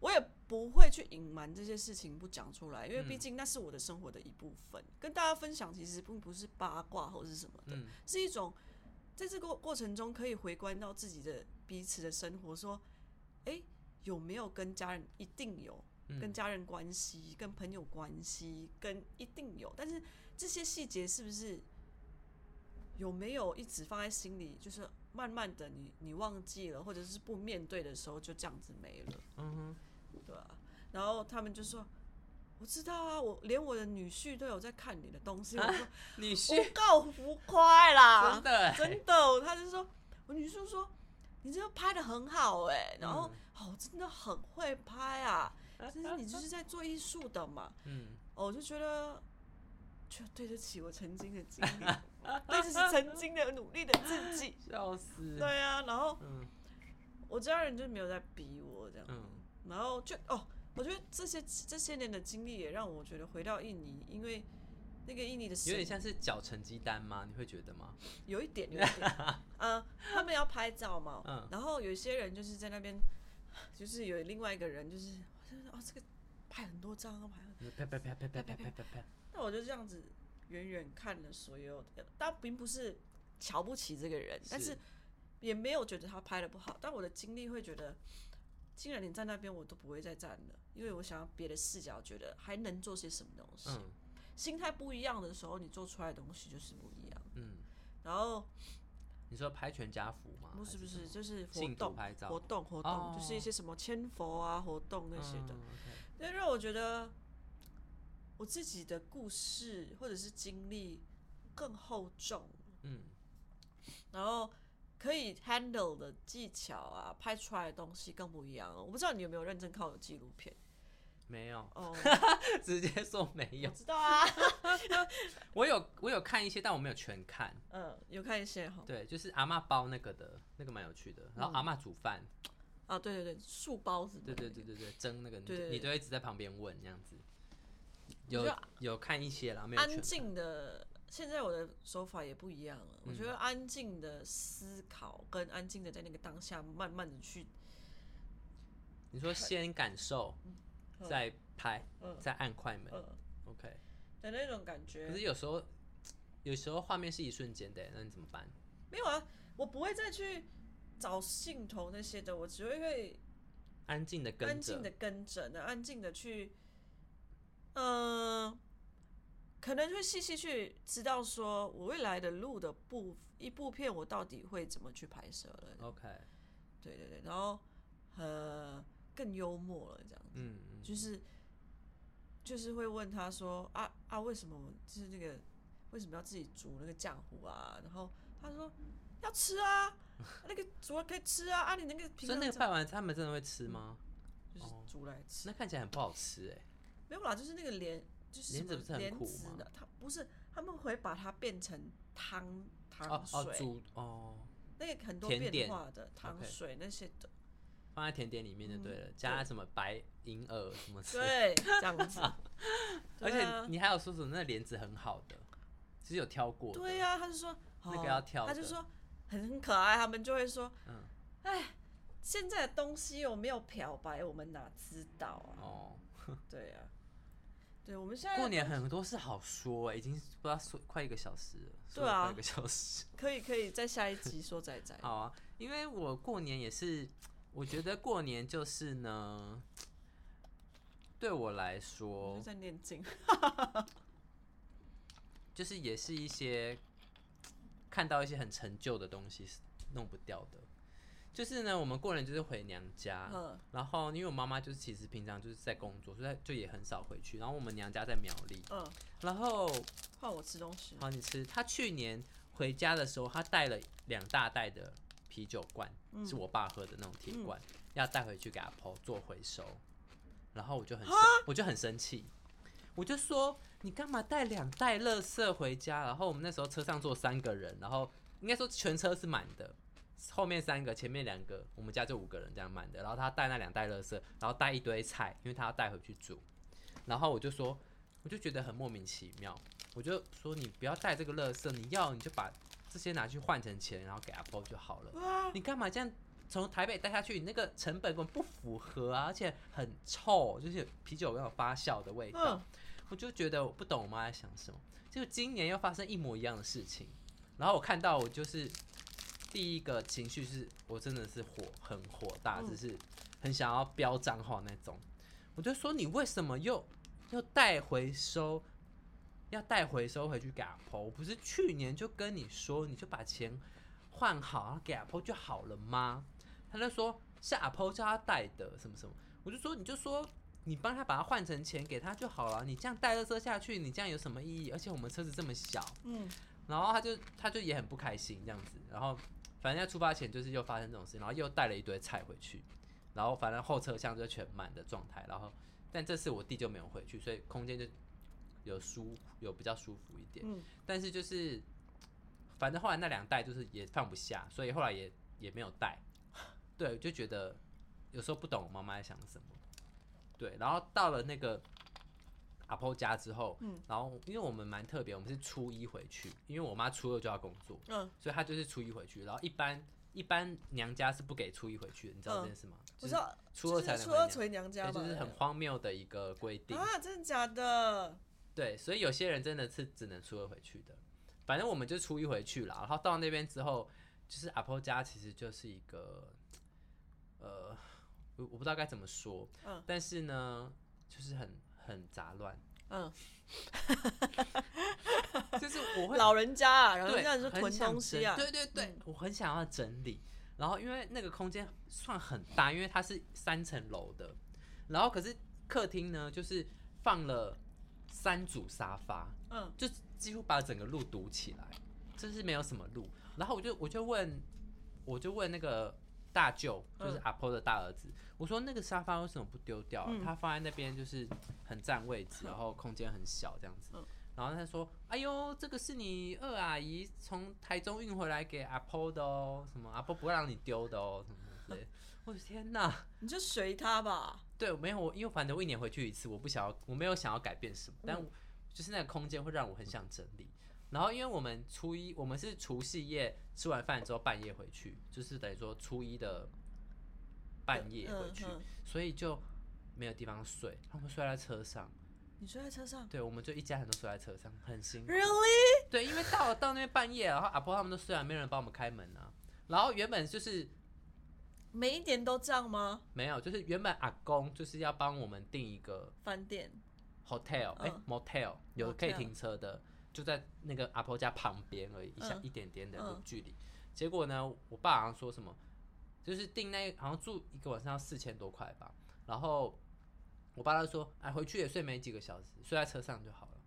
我也不会去隐瞒这些事情不讲出来，因为毕嗯。竟那是我的生活的一部分，跟大家分享其实并不是八卦或是什么的，嗯。是一种在这个过程中可以回观到自己的彼此的生活，说，哎、有没有跟家人一定有，嗯跟家人关系、跟朋友关系，跟一定有，但是这些细节是不是有没有一直放在心里？就是慢慢的你你忘记了，或者是不面对的时候，就这样子没了，嗯哼，对啊、然后他们就说。我知道啊，我连我的女婿都有在看你的东西。我说女婿我够浮夸啦，真的、欸，真的，他就说，我女婿说，你这个拍的很好哎、然后、哦，真的很会拍啊，就是你就是在做艺术的嘛，嗯，哦，我就觉得，就对得起我曾经的经历，对得起曾经的努力的自己，笑死，对啊，然后嗯。我家人就没有在逼我这样，嗯。然后就哦，我觉得这些这些年的经历也让我觉得回到印尼，因为那个印尼的有点像是缴成绩单吗？你会觉得吗？有一点，有一点，嗯，他们要拍照嘛，嗯然后有一些人就是在那边，就是有另外一个人就是，就是哦，这个拍很多张，拍很，啪啪啪啪啪啪啪啪啪，那我就这样子远远看了所有的，但并不是瞧不起这个人，但是也没有觉得他拍的不好，但我的经历会觉得，既然你在那边，我都不会再站了，因为我想要别的视角，觉得还能做些什么东西。嗯心态不一样的时候，你做出来的东西就是不一样。嗯，然后你说拍全家福吗？不是不是，就是活动拍照。活动活动，哦。就是一些什么千佛啊活动那些的，那让我觉得我自己的故事或者是经历更厚重，嗯，然后可以 handle 的技巧啊，拍出来的东西更不一样。我不知道你有没有认真看我的纪录片没有，哦，直接说没我有。知道啊，我有我有看一些，但我没有全看。嗯，有看一些哈，对，就是阿嬷包那个的，那个蛮有趣的。然后阿嬷煮饭，啊，对对对，素包子，对对对，对对，蒸那个，你对对你都一直在旁边问这样子。有有看一些啦，没有安看。静的。现在我的手法也不一样了，我觉嗯得安静的思考跟安静的在那个当下，慢慢的去你说先感受，再拍，嗯再按快门。呃 OK。的那种感觉。可是有时候，有时候画面是一瞬间的，那你怎么办？没有啊，我不会再去找镜头那些的，我只会会安静的跟着安静的，跟着，那安静的去，嗯、可能会细细去知道说我未来的路的部一部片我到底会怎么去拍摄了。OK，对对对，然后呃更幽默了这样子，嗯，就是就是会问他说啊啊为什么就是那个为什么要自己煮那个浆糊啊？然后他说要吃啊，那个煮了可以吃啊啊你那个平所以那个拜完他们真的会吃吗？就是哦煮来吃。那看起来很不好吃哎。没有啦，就是那个莲，就是什莲子不是很苦吗莲子的，它不是他们会把它变成汤哦汤水，哦，煮哦，那个很多变甜点化的汤水那些的，放在甜点里面就对了，加什么白银耳什么吃。这样子。而且你还有说什么那莲子很好的，其实有挑过的。对呀、他就说那个哦要挑的他就说很很可爱，他们就会说，嗯哎，现在的东西有没有漂白，我们哪知道啊？哦，对呀、对，我们现在过年很多事好说哎，已经不知道说快一个小时了，对啊一个小时。可以可以在下一集说仔仔。好啊，因为我过年也是，我觉得过年就是呢，对我来说就，在念经。就是也是一些看到一些很陈旧的东西是弄不掉的。就是呢，我们过年就是回娘家，嗯然后因为我妈妈就是其实平常就是在工作，所以她就也很少回去。然后我们娘家在苗栗，嗯，然后换我吃东西。好你吃，她去年回家的时候，她带了两大袋的啤酒罐，嗯是我爸喝的那种铁罐，要带回去给阿婆做回收。然后我就很生，我就很生气，我就说你干嘛带两袋垃圾回家？然后我们那时候车上坐三个人，然后应该说全车是满的，后面三个，前面两个，我们家就五个人这样满的。然后他带那两袋垃圾，然后带一堆菜，因为他要带回去煮。然后我就说，我就觉得很莫名其妙，我就说你不要带这个垃圾，你要你就把这些拿去换成钱，然后给阿婆就好了。你干嘛这样从台北带下去？你那个成本根本不符合啊，而且很臭，就是啤酒那种发酵的味道。嗯我就觉得我不懂我妈在想什么。结果今年又发生一模一样的事情，然后我看到我就是第一个情绪是我真的是火很火大，嗯就是很想要飙脏话那种。我就说你为什么又又带回收？要带回收回去给阿婆，我不是去年就跟你说，你就把钱换好，给阿婆就好了吗？他就说是阿婆叫他带的，什么什么，我就说你就说你帮他把它换成钱给他就好了，你这样带垃圾下去，你这样有什么意义？而且我们车子这么小，嗯，然后他就他就也很不开心这样子，然后反正在出发前就是又发生这种事，然后又带了一堆菜回去，然后反正后车厢就全满的状态，然后但这次我弟就没有回去，所以空间就有舒有比较舒服一点，嗯但是就是反正后来那两袋就是也放不下，所以后来也也没有带，对，就觉得有时候不懂我妈妈在想什么，对，然后到了那个阿婆家之后，嗯然后因为我们蛮特别，我们是初一回去，因为我妈初二就要工作，嗯，所以她就是初一回去，然后一般一般娘家是不给初一回去的，你知道这件事吗？就是我知道，初二初二能回娘家吧，就是很荒谬的一个规定。啊，真的假的？对，所以有些人真的是只能初二回去的。反正我们就初一回去了，然后到那边之后，就是阿婆家其实就是一个，呃，我我不知道该怎么说，嗯但是呢，就是很很杂乱，嗯，就是我会 老人家啊，老人对家你说囤东西啊，对对对，嗯我很想要整理。然后因为那个空间算很大，因为它是三层楼的，然后可是客厅呢，就是放了三组沙发，嗯就几乎把整个路堵起来，就是没有什么路。然后我就我就问，我就问那个大舅，就是嗯阿婆的大儿子，我说那个沙发为什么不丢掉？嗯他放在那边就是很占位置，然后空间很小这样子。嗯然后他说：“哎呦，这个是你二阿姨从台中运回来给阿婆的哦，什么阿婆不会让你丢的哦，什么什么之类的。”我的天哪！你就随他吧。对，没有我，因为反正我一年回去一次，我不想要，我没有想要改变什么，但就是那个空间会让我很想整理。然后因为我们初一，我们是除夕夜吃完饭之后半夜回去，就是等于说初一的半夜回去，嗯嗯所以就没有地方睡，他们睡在车上。你睡在车上对，我们就一家人都睡在车上，很辛苦。，Really？对，因为到了到那边半夜，然后阿婆他们都睡了，没有人帮我们开门啊。然后原本就是每一年都这样吗？没有，就是原本阿公就是要帮我们订一个饭店 hotel，哎、嗯 motel 有可以 motel 停车的，就在那个阿婆家旁边而已，一下、嗯一点点的嗯距离。结果呢，我爸好像说什么，就是订那好像住一个晚上要四千多块吧，然后我爸就说，哎，回去也睡没几个小时，睡在车上就好了，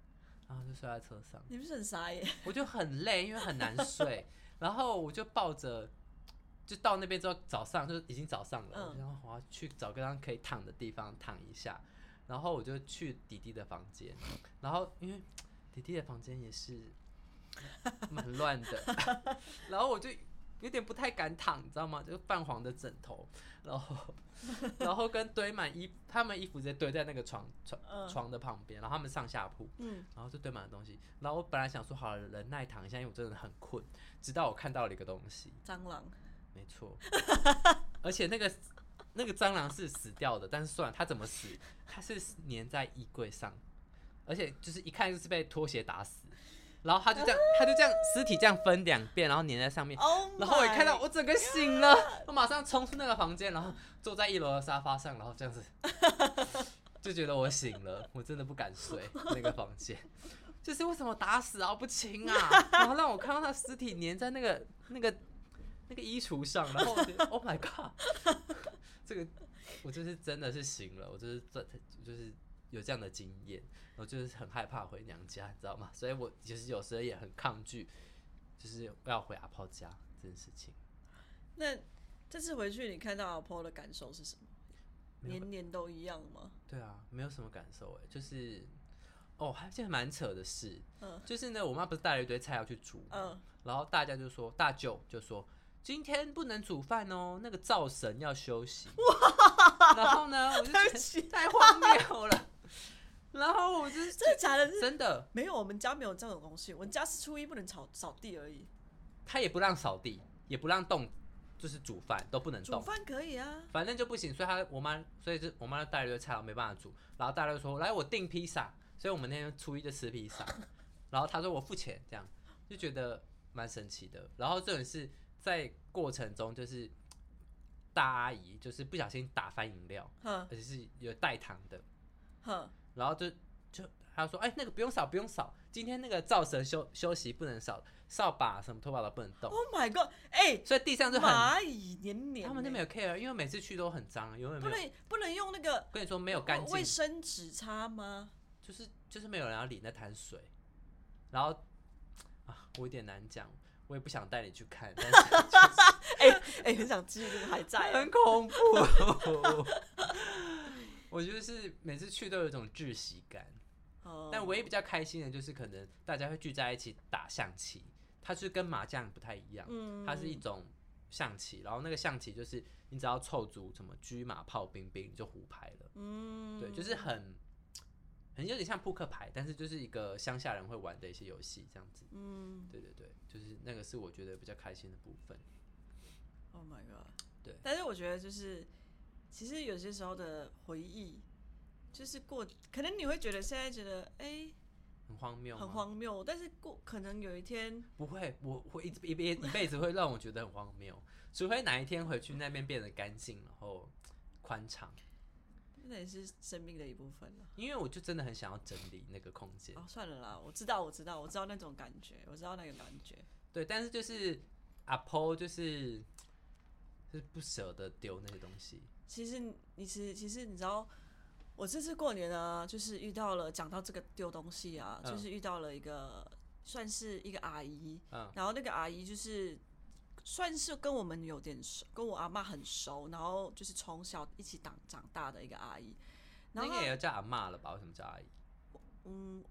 然后就睡在车上。你不是很傻耶？我就很累，因为很难睡，然后我就抱着，就到那边之后，早上就已经早上了，嗯然后我要去找个地方可以躺的地方躺一下，然后我就去弟弟的房间，然后因为弟弟的房间也是 蛮乱的，然后我就有点不太敢躺，你知道吗？就泛黄的枕头，然后 然后跟堆满衣，他们衣服直接堆在那个床床嗯床的旁边，然后他们上下铺，嗯，然后就堆满了东西。然后我本来想说好了，忍耐躺一下，因为我真的很困。直到我看到了一个东西，蟑螂。没错，而且那个那个蟑螂是死掉的，但是算了，它怎么死？它是粘在衣柜上，而且就是一看就是被拖鞋打死。然后它就这样，它就这样尸体这样分两遍，然后粘在上面。Oh，然后我一看到，我整个醒了，我马上冲出那个房间，然后坐在一楼的沙发上，然后这样子，就觉得我醒了，我真的不敢睡那个房间。就是为什么打死啊不轻啊？然后让我看到他尸体粘在那个那个那个衣橱上，然后我觉得 Oh my God，这个我就是真的是醒了，我就是这就是有这样的经验，我就是很害怕回娘家，你知道吗？所以我其实有时候也很抗拒，就是要回阿婆家这件事情。那这次回去你看到阿婆的感受是什么？年年都一样吗？对啊，没有什么感受哎，就是哦，还有件蛮扯的事，嗯就是呢，我妈不是带了一堆菜要去煮，嗯，然后大家就说，大舅就说今天不能煮饭哦，那个灶神要休息。然后呢，我就觉得太荒谬了。然后我就是 真的假的？真的，没有，我们家没有这种东西。我们家是初一不能扫扫地而已，他也不让扫地，也不让动，就是煮饭都不能动，煮饭可以啊。反正就不行。所以他我妈，所以就我妈就带了一堆菜，我没办法煮。然后大家就说来我订披萨，所以我们那天初一就吃披萨。然后他说我付钱，这样就觉得蛮神奇的。然后这种是在过程中就是大阿姨就是不小心打翻饮料，而且是有带糖的，哼，然后就就他说哎、那个不用扫不用扫，今天那个灶神休休息不能扫，扫把什么拖把都不能动，Oh my god！哎、所以地上就很。蚂蚁黏黏欸，他们那边有 care，因为每次去都很脏，永远不。能不能用那个跟你说没有干净卫，生纸擦吗？就是就是没有人要理那滩水，然后啊，我有点难讲，我也不想带你去看，但是 哎、很想记录还在。很恐怖。我觉得是每次去都有一种窒息感，哦但唯一比较开心的就是可能大家会聚在一起打象棋，它是跟麻将不太一样，嗯它是一种象棋，然后那个象棋就是你只要凑足什么车马炮兵兵你就胡牌了，嗯，对，就是很很有点像扑克牌，但是就是一个乡下人会玩的一些游戏这样子。嗯。对对对，就是那个是我觉得比较开心的部分。，Oh my god，对。但是我觉得就是，其实有些时候的回忆，就是过，可能你会觉得现在觉得哎、很荒谬很荒谬，但是过可能有一天，不会，我会一直一辈一辈子会让我觉得很荒谬，除非哪一天回去那边变得干净，然后宽敞，那也是生命的一部分了。因为我就真的很想要整理那个空间。哦，算了啦，我知道，我知道，我知道那种感觉，我知道那个感觉。对，但是就是阿婆就是就是不舍得丢那些东西。其实你其实其实你知道，我这次过年呢，就是遇到了讲到这个丢东西啊，嗯就是遇到了一个算是一个阿姨，嗯然后那个阿姨就是算是跟我们有点熟，跟我阿妈很熟，然后就是从小一起长长大的一个阿姨，那个也要叫阿妈了吧？为什么叫阿姨？嗯，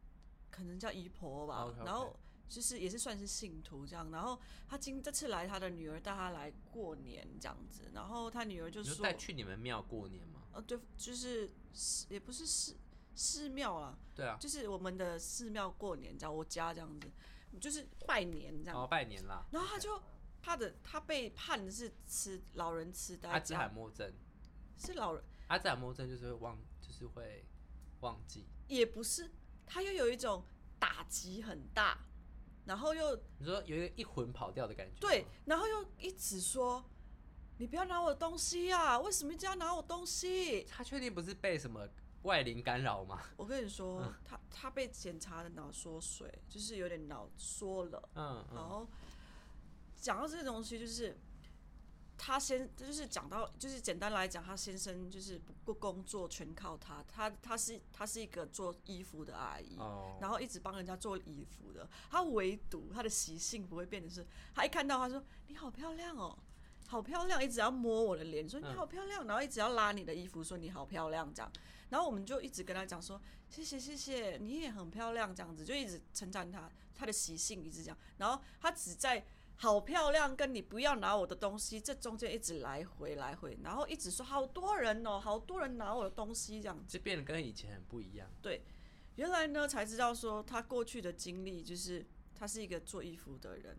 可能叫姨婆吧然后就是也是算是信徒这样，然后他今这次来，他的女儿带他来过年这样子，然后他女儿就说带，去你们庙过年吗？呃，对，就是寺也不是寺寺庙啦，对啊，就是我们的寺庙过年这样，我家这样子，就是拜年这样，哦，拜年啦。然后他就他的他被判的是痴老人痴呆阿兹海，默症，是老人阿兹海默症就是会忘，就是会忘记。也不是，他又有一种打击很大，然后又你说有一个一魂跑掉的感觉，对，然后又一直说你不要拿我的东西啊，为什么一直要拿我东西？他确定不是被什么外灵干扰吗？我跟你说，嗯他他被检查的脑缩水，就是有点脑缩了，嗯然嗯，后讲到这个东西，就是他先，就是讲到，就是简单来讲，他先生就是不不工作，全靠他。他他是他是一个做衣服的阿姨，哦，然后一直帮人家做衣服的。他唯独他的习性不会变的是，他一看到他说你好漂亮哦，好漂亮，一直要摸我的脸说你嗯好漂亮，然后一直要拉你的衣服说你好漂亮这样。然后我们就一直跟他讲说谢谢谢谢，你也很漂亮这样子，就一直称赞他他的习性一直这样。然后他只在好漂亮跟你不要拿我的东西这中间一直来回来回，然后一直说好多人哦，好多人拿我的东西这样子。就变得跟以前很不一样。对原来呢才知道说他过去的经历就是他是一个做衣服的人，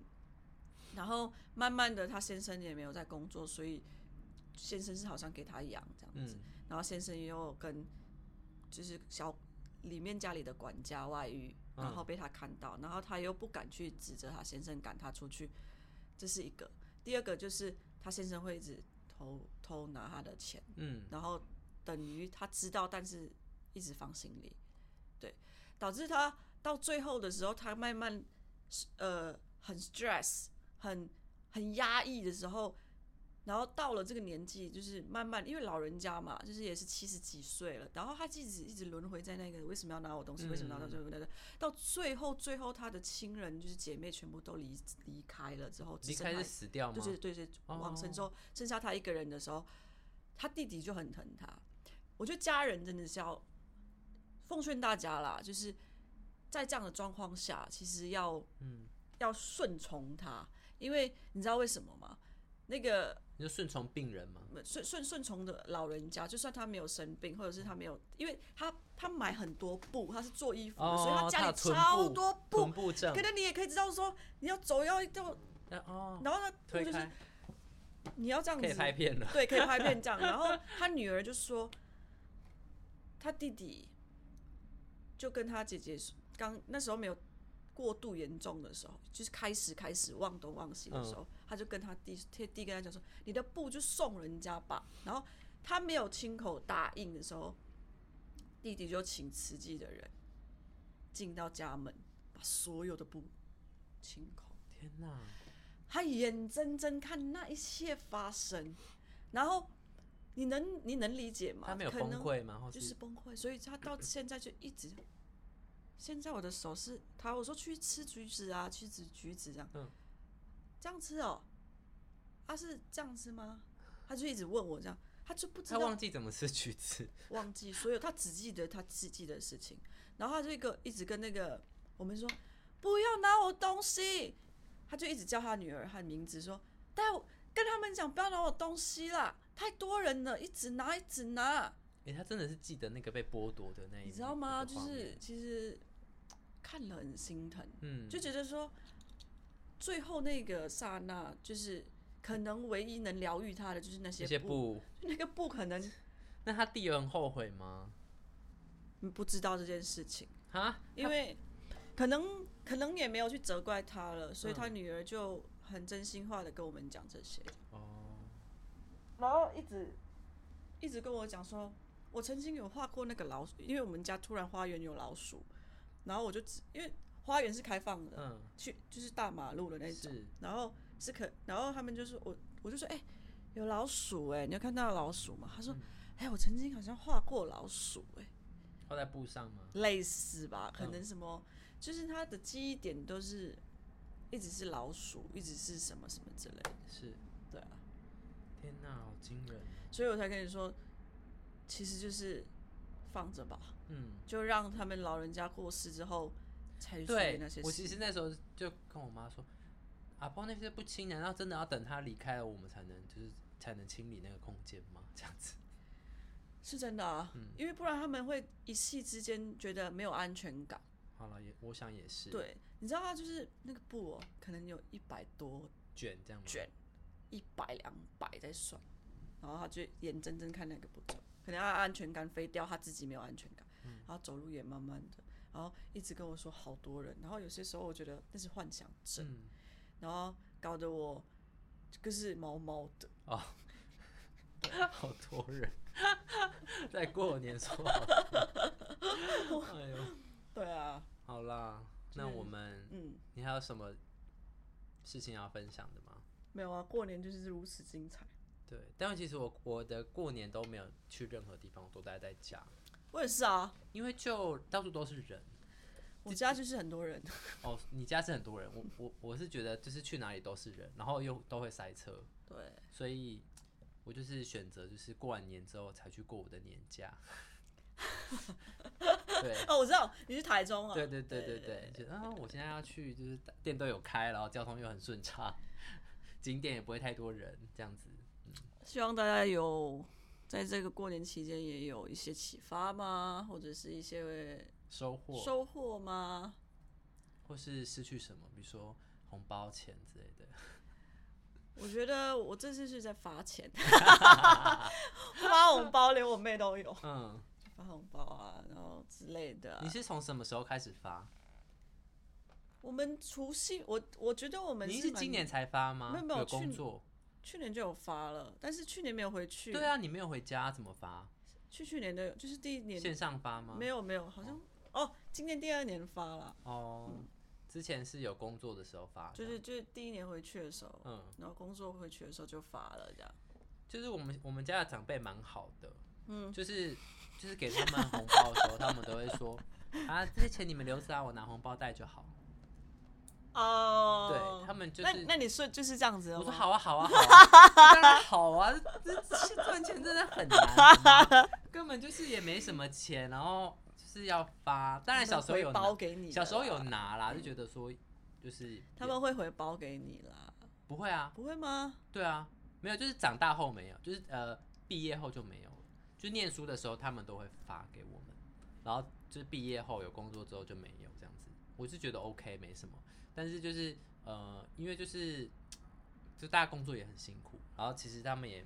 然后慢慢的他先生也没有在工作，所以先生是好像给他养这样子，嗯，然后先生又跟就是小里面家里的管家外遇，嗯然后被他看到，然后他又不敢去指责他先生赶他出去，这是一个。第二个就是他先生会一直偷偷拿他的钱。嗯，然后等于他知道，但是一直放心里，对，导致他到最后的时候，他慢慢呃很 stress，很很压抑的时候，然后到了这个年纪，就是慢慢因为老人家嘛，就是也是七十几岁了，然后他一直一直轮回在那个为什么要拿我东西，为什么要到最后的，到最后最后他的亲人就是姐妹全部都离离开了之后，离开是死掉吗？就是对对，往生之后剩下他一个人的时候，他弟弟就很疼他。我觉得家人真的是要奉劝大家啦，就是在这样的状况下，其实要嗯要顺从他，因为你知道为什么吗？那个你就顺从病人嘛？顺顺顺从的老人家，就算他没有生病，或者是他没有，因为他他买很多布，他是做衣服的，所以他家里超多布，可能你也可以知道说，你要走要要哦，然后呢，就是你要这样子可以拍片了，对，可以拍片这样。然后他女儿就说。他弟弟就跟他姐姐刚那时候没有过度严重的时候，就是开始开始忘东忘西的时候，他就跟他弟弟弟跟他讲说：“你的布就送人家吧。”然后他没有亲口答应的时候，弟弟就请慈济的人进到家门，把所有的布清空。天哪！他眼睁睁看那一切发生，然后。你能你能理解吗？他没有崩溃吗？就是崩溃，所以他到现在就一直。现在我的手是他，我说去吃橘子啊，去吃橘子这样。嗯。这样吃哦？他是这样吃吗？他就一直问我这样，他就不知道。他忘记怎么吃橘子。忘记所有，他只记得他自己的事情。然后他这个一直跟那个我们说不要拿我东西，他就一直叫他女儿和名字说带我跟他们讲不要拿我东西啦。太多人了，一直拿，一直拿。哎，他真的是记得那个被剥夺的那一，你知道吗？就是其实看了很心疼，嗯，就觉得说最后那个刹那，就是可能唯一能疗愈他的就是那些布，那个布可能。那他弟有很后悔吗？不知道这件事情啊，因为可能可能也没有去责怪他了，所以他女儿就很真心话的跟我们讲这些。哦。然后一直一直跟我讲说，我曾经有画过那个老鼠，因为我们家突然花园有老鼠，然后我就因为花园是开放的，嗯，去就是大马路的那种，然后是可，然后他们就是我我就说，哎，有老鼠哎，你有看到老鼠吗？他说，哎，我曾经好像画过老鼠哎，画在布上吗？类似吧，可能什么，就是他的记忆点都是一直是老鼠，一直是什么什么之类的，是，对啊。天哪，好惊人！所以我才跟你说，其实就是放着吧，嗯，就让他们老人家过世之后才去处理那些事。我其实那时候就跟我妈说，阿婆那些不清，难道真的要等他离开了，我们才能就是才能清理那个空间吗？这样子是真的啊，嗯，因为不然他们会一夕之间觉得没有安全感。好了，也我想也是。对，你知道他就是那个布哦，可能有一百多卷这样卷。一百两百在算，然后他就眼睁睁看那个步骤，可能他安全感飞掉，他自己没有安全感，然后走路也慢慢的，然后一直跟我说好多人，然后有些时候我觉得那是幻想症，然后搞得我就是毛毛的哦，好多人在过年说，哎呦，对啊，好啦，那我们，嗯，你还有什么事情要分享的吗？没有啊，过年就是如此精彩。对，但其实我我的过年都没有去任何地方，都待在家。我也是啊，因为就到处都是人。我家就是很多人。哦，你家是很多人，我我我是觉得就是去哪里都是人，然后又都会塞车。对。所以，我就是选择就是过完年之后才去过我的年假。对。哦，我知道你是台中啊。对对对对对，就啊，我现在要去，就是店都有开，然后交通又很顺畅。景点也不会太多人，这样子。嗯，希望大家有在这个过年期间也有一些启发吗？或者是一些收获？收获吗？或是失去什么？比如说红包钱之类的。我觉得我这次是在发钱，发红包连我妹都有。嗯，发红包啊，然后之类的。你是从什么时候开始发？我们除夕，我我觉得我们是今年才发吗？没有没有工作，去年就有发了，但是去年没有回去。对啊，你没有回家怎么发？去去年都有，就是第一年线上发吗？没有没有，好像哦，今年第二年发了，哦，之前是有工作的时候发，就是就是第一年回去的时候，嗯，然后工作回去的时候就发了这样。就是我们我们家的长辈蛮好的，嗯，就是就是给他们红包的时候，他们都会说啊，这些钱你们留着啊，我拿红包袋就好。哦，对他们就那是那你说就是这样子？我说好啊，好啊，好啊，当然好啊，这这赚钱真的很难根本就是也没什么钱，然后就是要发。当然小时候有包给你，小时候有，拿啦，就觉得说就是他们会回包给你啦，不会啊，不会吗？对啊，没有，就是长大后没有，就是呃毕业后就没有了。就念书的时候他们都会发给我们，然后就是毕业后有工作之后就没有这样子。我是觉得 OK 没什么，但是就是呃因为就是 就大家工作也很辛苦，然后其实他们也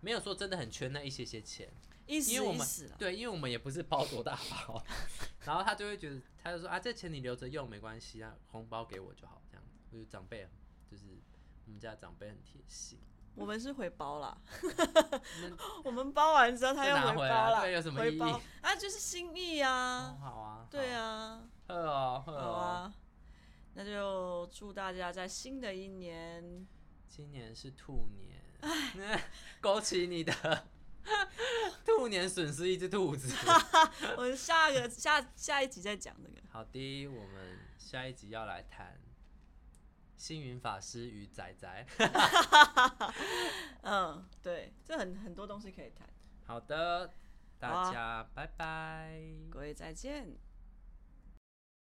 没有说真的很缺那一些些钱，意思因为我们对，因为我们也不是包多大包，然后他就会觉得，他就说啊，这钱你留着用没关系啊，红包给我就好，这样子。我就长辈就是我们家长辈很贴心，我们是回包啦，我们包完之后他又拿回来对有什么意义？回包啊，就是心意哦啊，好啊，对啊，啊，喝哦喝哦，好啊，那就祝大家在新的一年，今年是兔年，勾起你的 兔年损失一只兔子。我们下个下下一集再讲这个。好的，我们下一集要来谈星云法师与仔仔。嗯，对，这很很多东西可以谈。好的，大家拜拜。各位再见。